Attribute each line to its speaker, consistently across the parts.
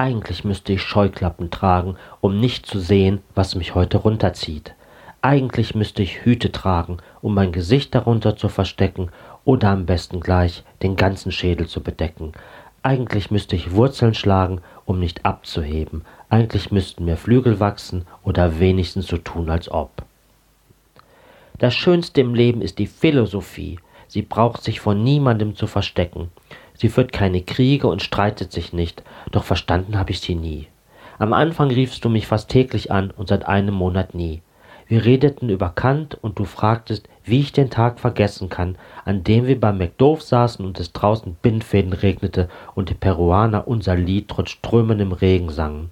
Speaker 1: Eigentlich müsste ich Scheuklappen tragen, um nicht zu sehen, was mich heute runterzieht. Eigentlich müsste ich Hüte tragen, um mein Gesicht darunter zu verstecken oder am besten gleich den ganzen Schädel zu bedecken. Eigentlich müsste ich Wurzeln schlagen, um nicht abzuheben. Eigentlich müssten mir Flügel wachsen oder wenigstens so tun, als ob. Das Schönste im Leben ist die Philosophie. Sie braucht sich vor niemandem zu verstecken. Sie führt keine Kriege und streitet sich nicht, doch verstanden habe ich sie nie. Am Anfang riefst du mich fast täglich an und seit einem Monat nie. Wir redeten über Kant und du fragtest, wie ich den Tag vergessen kann, an dem wir beim McDoof saßen und es draußen Bindfäden regnete und die Peruaner unser Lied trotz strömendem Regen sangen.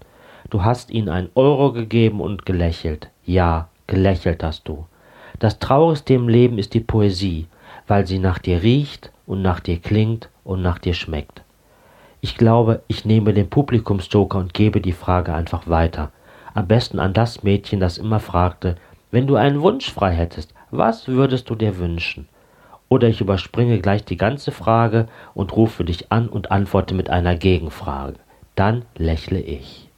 Speaker 1: Du hast ihnen einen Euro gegeben und gelächelt. Ja, gelächelt hast du. Das Traurigste im Leben ist die Poesie, weil sie nach dir riecht und nach dir klingt und nach dir schmeckt. Ich glaube, ich nehme den Publikumsjoker und gebe die Frage einfach weiter. Am besten an das Mädchen, das immer fragte, wenn du einen Wunsch frei hättest, was würdest du dir wünschen? Oder ich überspringe gleich die ganze Frage und rufe dich an und antworte mit einer Gegenfrage. Dann lächle ich.